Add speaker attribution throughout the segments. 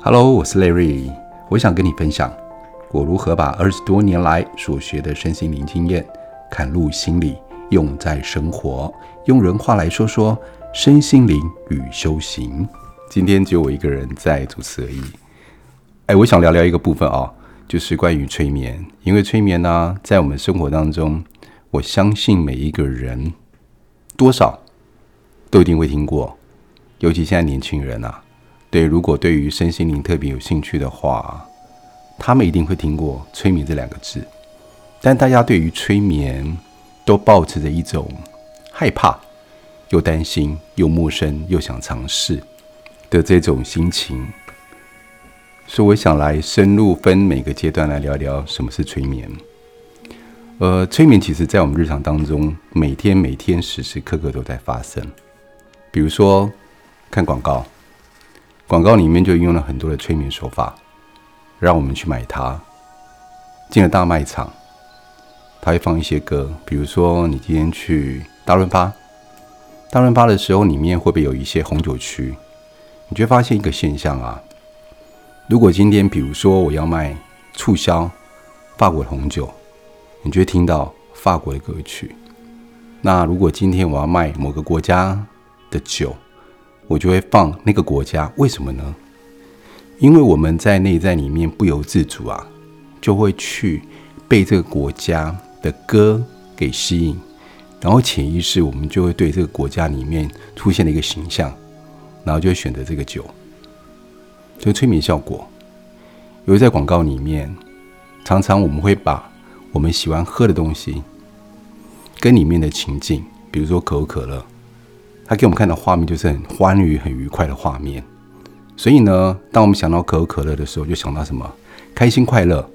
Speaker 1: Hello，我是 Larry，我想跟你分享我如何把二十多年来所学的身心灵经验，嵌入心里，用在生活。用人话来说说身心灵与修行。今天只有我一个人在主持而已。哎，我想聊聊一个部分哦，就是关于催眠。因为催眠呢，在我们生活当中，我相信每一个人多少都一定会听过，尤其现在年轻人啊。对，如果对于身心灵特别有兴趣的话，他们一定会听过“催眠”这两个字。但大家对于催眠都抱持着一种害怕、又担心、又陌生、又想尝试的这种心情。所以，我想来深入分每个阶段来聊聊什么是催眠。呃，催眠其实在我们日常当中，每天每天时时刻刻都在发生。比如说，看广告。广告里面就运用了很多的催眠手法，让我们去买它。进了大卖场，它会放一些歌，比如说你今天去大润发，大润发的时候里面会不会有一些红酒区？你就会发现一个现象啊，如果今天比如说我要卖促销法国的红酒，你就会听到法国的歌曲。那如果今天我要卖某个国家的酒，我就会放那个国家，为什么呢？因为我们在内在里面不由自主啊，就会去被这个国家的歌给吸引，然后潜意识我们就会对这个国家里面出现的一个形象，然后就会选择这个酒，就催眠效果。因为在广告里面，常常我们会把我们喜欢喝的东西跟里面的情境，比如说可口可乐。他给我们看的画面就是很欢愉、很愉快的画面，所以呢，当我们想到可口可乐的时候，就想到什么？开心快乐。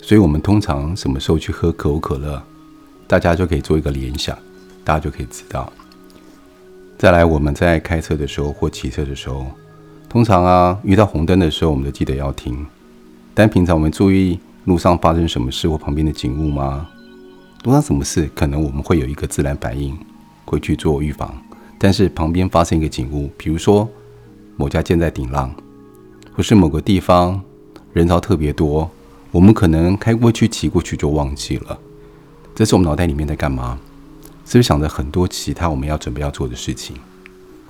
Speaker 1: 所以我们通常什么时候去喝可口可乐，大家就可以做一个联想，大家就可以知道。再来，我们在开车的时候或骑车的时候，通常啊，遇到红灯的时候，我们都记得要停。但平常我们注意路上发生什么事或旁边的景物吗？路上什么事，可能我们会有一个自然反应，会去做预防。但是旁边发生一个景物，比如说某家建在顶浪，或是某个地方人潮特别多，我们可能开过去、骑过去就忘记了。这是我们脑袋里面在干嘛？是不是想着很多其他我们要准备要做的事情？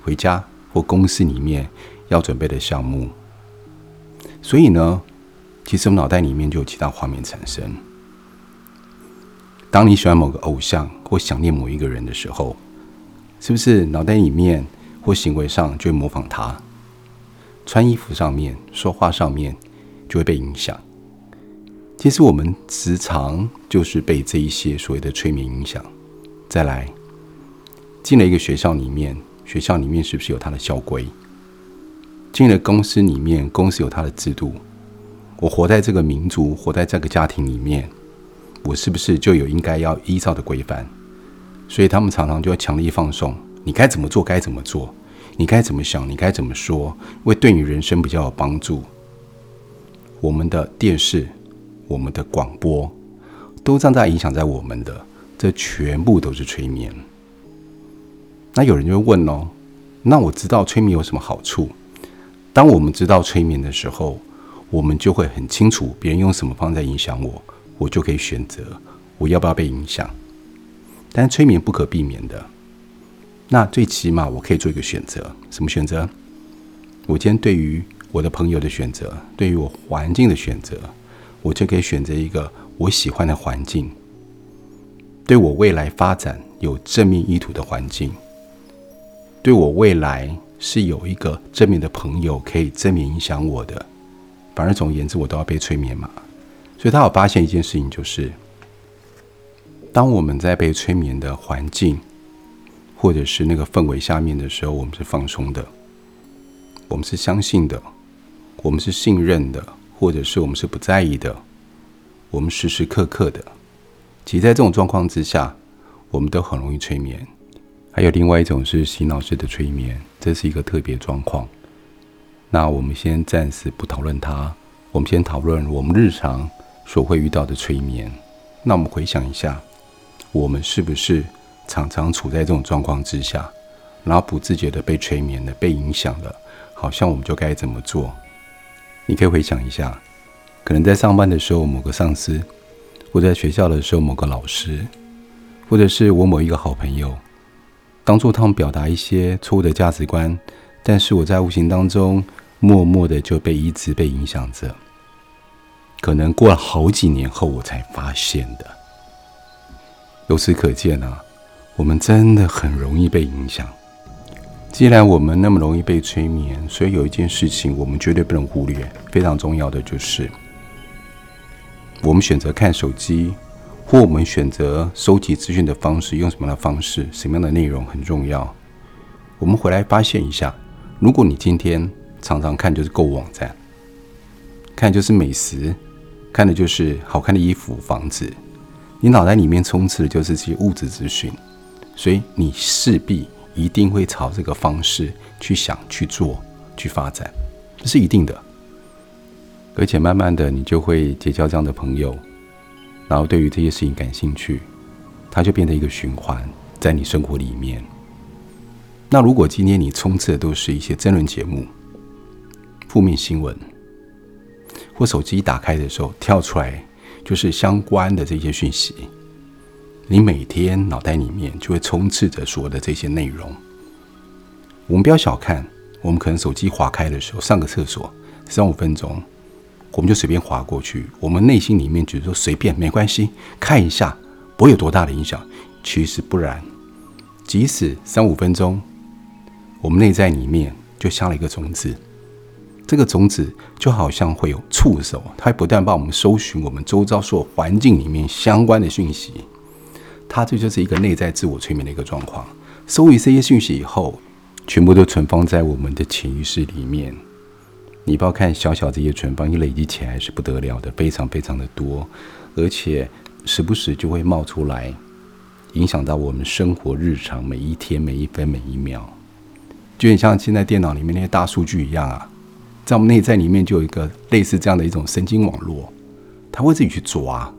Speaker 1: 回家或公司里面要准备的项目。所以呢，其实我们脑袋里面就有其他画面产生。当你喜欢某个偶像或想念某一个人的时候。是不是脑袋里面或行为上就会模仿他？穿衣服上面、说话上面就会被影响。其实我们时常就是被这一些所谓的催眠影响。再来，进了一个学校里面，学校里面是不是有它的校规？进了公司里面，公司有它的制度。我活在这个民族，活在这个家庭里面，我是不是就有应该要依照的规范？所以他们常常就要强力放送，你该怎么做该怎么做，你该怎么想你该怎么说，会对你人生比较有帮助。我们的电视、我们的广播，都正在影响在我们的，这全部都是催眠。那有人就会问哦，那我知道催眠有什么好处？当我们知道催眠的时候，我们就会很清楚别人用什么方式在影响我，我就可以选择我要不要被影响。但是催眠不可避免的，那最起码我可以做一个选择，什么选择？我今天对于我的朋友的选择，对于我环境的选择，我就可以选择一个我喜欢的环境，对我未来发展有正面意图的环境，对我未来是有一个正面的朋友可以正面影响我的。反而总而言之，我都要被催眠嘛。所以他有发现一件事情，就是。当我们在被催眠的环境，或者是那个氛围下面的时候，我们是放松的，我们是相信的，我们是信任的，或者是我们是不在意的，我们时时刻刻的。其实，在这种状况之下，我们都很容易催眠。还有另外一种是洗脑式的催眠，这是一个特别状况。那我们先暂时不讨论它，我们先讨论我们日常所会遇到的催眠。那我们回想一下。我们是不是常常处在这种状况之下，然后不自觉的被催眠了、被影响了？好像我们就该怎么做，你可以回想一下，可能在上班的时候某个上司，或在学校的时候某个老师，或者是我某一个好朋友，当做他们表达一些错误的价值观，但是我在无形当中默默的就被一直被影响着。可能过了好几年后，我才发现的。由此可见啊，我们真的很容易被影响。既然我们那么容易被催眠，所以有一件事情我们绝对不能忽略，非常重要的就是，我们选择看手机，或我们选择收集资讯的方式，用什么样的方式，什么样的内容很重要。我们回来发现一下，如果你今天常常看就是购物网站，看就是美食。看的就是好看的衣服、房子，你脑袋里面充斥的就是这些物质资讯，所以你势必一定会朝这个方式去想、去做、去发展，这是一定的。而且慢慢的，你就会结交这样的朋友，然后对于这些事情感兴趣，它就变成一个循环在你生活里面。那如果今天你充斥的都是一些真人节目、负面新闻，或手机一打开的时候跳出来就是相关的这些讯息，你每天脑袋里面就会充斥着所有的这些内容。我们不要小看，我们可能手机划开的时候，上个厕所三五分钟，我们就随便划过去。我们内心里面觉得说随便没关系，看一下不会有多大的影响。其实不然，即使三五分钟，我们内在里面就下了一个种子。这个种子就好像会有触手，它会不断帮我们搜寻我们周遭所有环境里面相关的讯息。它这就是一个内在自我催眠的一个状况。收集这些讯息以后，全部都存放在我们的潜意识里面。你不要看小小这些存放，你累积起来是不得了的，非常非常的多，而且时不时就会冒出来，影响到我们生活日常每一天每一分每一秒，就很像现在电脑里面那些大数据一样啊。在我们内在里面就有一个类似这样的一种神经网络，它会自己去抓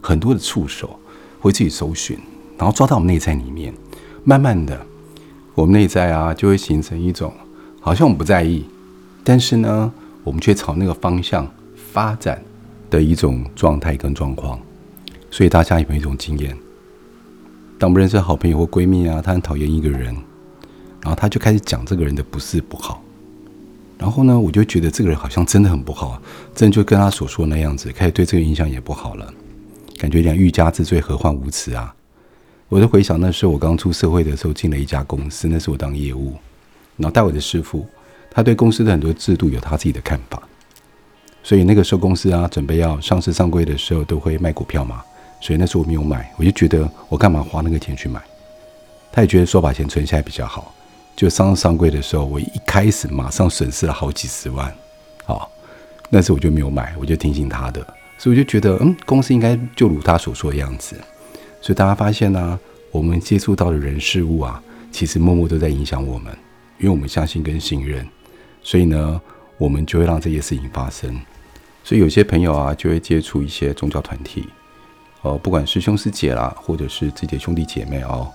Speaker 1: 很多的触手，会自己搜寻，然后抓到我们内在里面。慢慢的，我们内在啊就会形成一种好像我们不在意，但是呢，我们却朝那个方向发展的一种状态跟状况。所以大家有没有一种经验？当我们认识好朋友或闺蜜啊，她很讨厌一个人，然后她就开始讲这个人的不是不好。然后呢，我就觉得这个人好像真的很不好，真的就跟他所说的那样子，开始对这个印象也不好了，感觉有点欲加之罪，何患无辞啊！我就回想那时候我刚出社会的时候，进了一家公司，那是我当业务，然后带我的师傅，他对公司的很多制度有他自己的看法，所以那个时候公司啊准备要上市上柜的时候，都会卖股票嘛，所以那时候我没有买，我就觉得我干嘛花那个钱去买？他也觉得说把钱存下来比较好。就上上柜的时候，我一开始马上损失了好几十万，好，那时我就没有买，我就听信他的，所以我就觉得，嗯，公司应该就如他所说的样子。所以大家发现呢、我们接触到的人事物啊，其实默默都在影响我们，因为我们相信跟信任，所以呢，我们就会让这些事情发生。所以有些朋友啊，就会接触一些宗教团体，哦，不管师兄师姐啦，或者是自己的兄弟姐妹哦。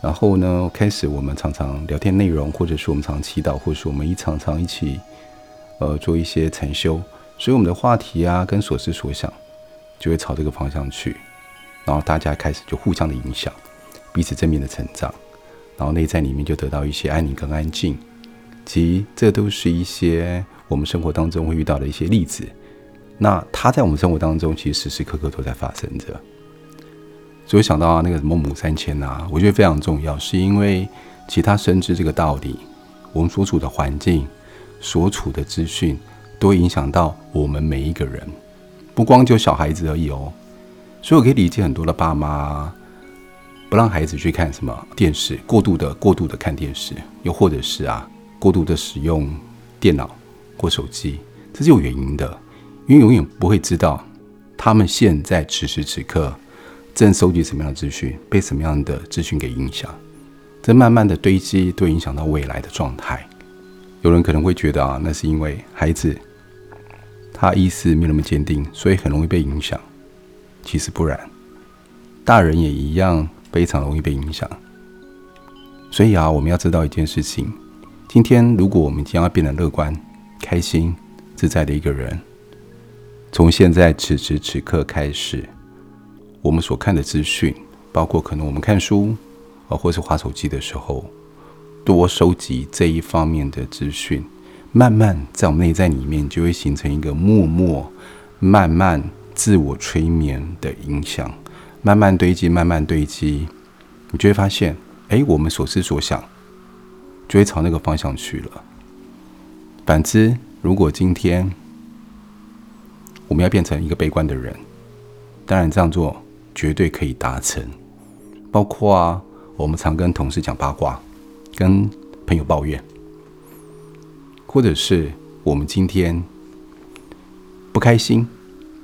Speaker 1: 然后呢，开始我们常常聊天内容，或者是我们常祈祷，或者是我们一常常一起，呃，做一些禅修，所以我们的话题啊，跟所思所想，就会朝这个方向去。然后大家开始就互相的影响，彼此正面的成长，然后内在里面就得到一些安宁跟安静。其实这都是一些我们生活当中会遇到的一些例子。那它在我们生活当中，其实时时刻刻都在发生着。所以想到那个什么母三千呐，我觉得非常重要，是因为其他深知这个道理，我们所处的环境、所处的资讯，都会影响到我们每一个人，不光就小孩子而已哦。所以我可以理解很多的爸妈不让孩子去看什么电视，过度的、过度的看电视，又或者是啊，过度的使用电脑或手机，这是有原因的，因为永远不会知道他们现在此时此刻。正收集什么样的资讯，被什么样的资讯给影响，这慢慢的堆积，都影响到未来的状态。有人可能会觉得啊，那是因为孩子他意识没那么坚定，所以很容易被影响。其实不然，大人也一样非常容易被影响。所以啊，我们要知道一件事情：今天如果我们将要变得乐观、开心、自在的一个人。从现在此时此刻开始，我们所看的资讯，包括可能我们看书啊，或是滑手机的时候，多收集这一方面的资讯，慢慢在我们内在里面就会形成一个默默、慢慢自我催眠的影响，慢慢堆积，慢慢堆积，你就会发现，哎，我们所思所想就会朝那个方向去了。反之，如果今天我们要变成一个悲观的人，当然这样做绝对可以达成。包括啊，我们常跟同事讲八卦，跟朋友抱怨，或者是我们今天不开心，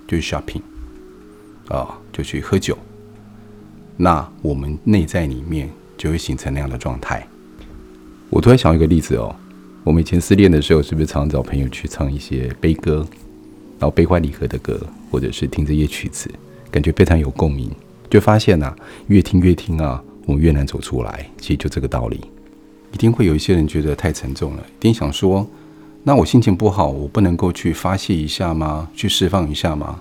Speaker 1: 就去 shopping，啊，就去喝酒，那我们内在里面就会形成那样的状态。我突然想到一个例子哦。我们以前失恋的时候，是不是常找朋友去唱一些悲歌，然后悲欢离合的歌，或者是听这些曲子，感觉非常有共鸣，就发现呐、啊，越听越听啊，我们越难走出来。其实就这个道理，一定会有一些人觉得太沉重了，一定想说，那我心情不好，我不能够去发泄一下吗？去释放一下吗？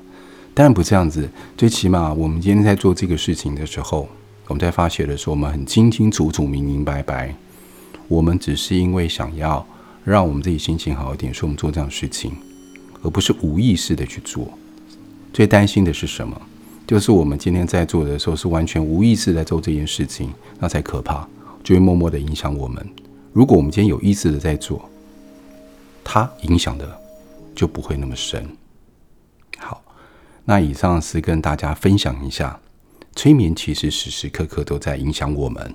Speaker 1: 当然不这样子，最起码我们今天在做这个事情的时候，我们在发泄的时候，我们很清清楚楚、明明白白。我们只是因为想要让我们自己心情好一点，所以我们做这样的事情，而不是无意识的去做。最担心的是什么？就是我们今天在做的时候是完全无意识在做这件事情，那才可怕，就会默默的影响我们。如果我们今天有意识的在做，它影响的就不会那么深。好，那以上是跟大家分享一下，催眠其实时时刻刻都在影响我们，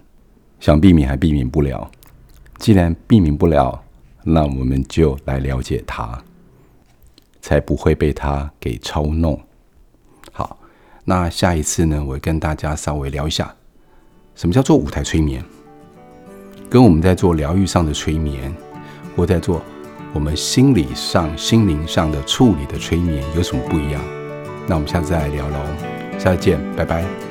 Speaker 1: 想避免还避免不了。既然避免不了，那我们就来了解它，才不会被它给操弄。那下一次呢，我会跟大家稍微聊一下，什么叫做舞台催眠，跟我们在做疗愈上的催眠，或在做我们心理上、心灵上的处理的催眠有什么不一样？那我们下次再来聊喽，下次见，拜拜。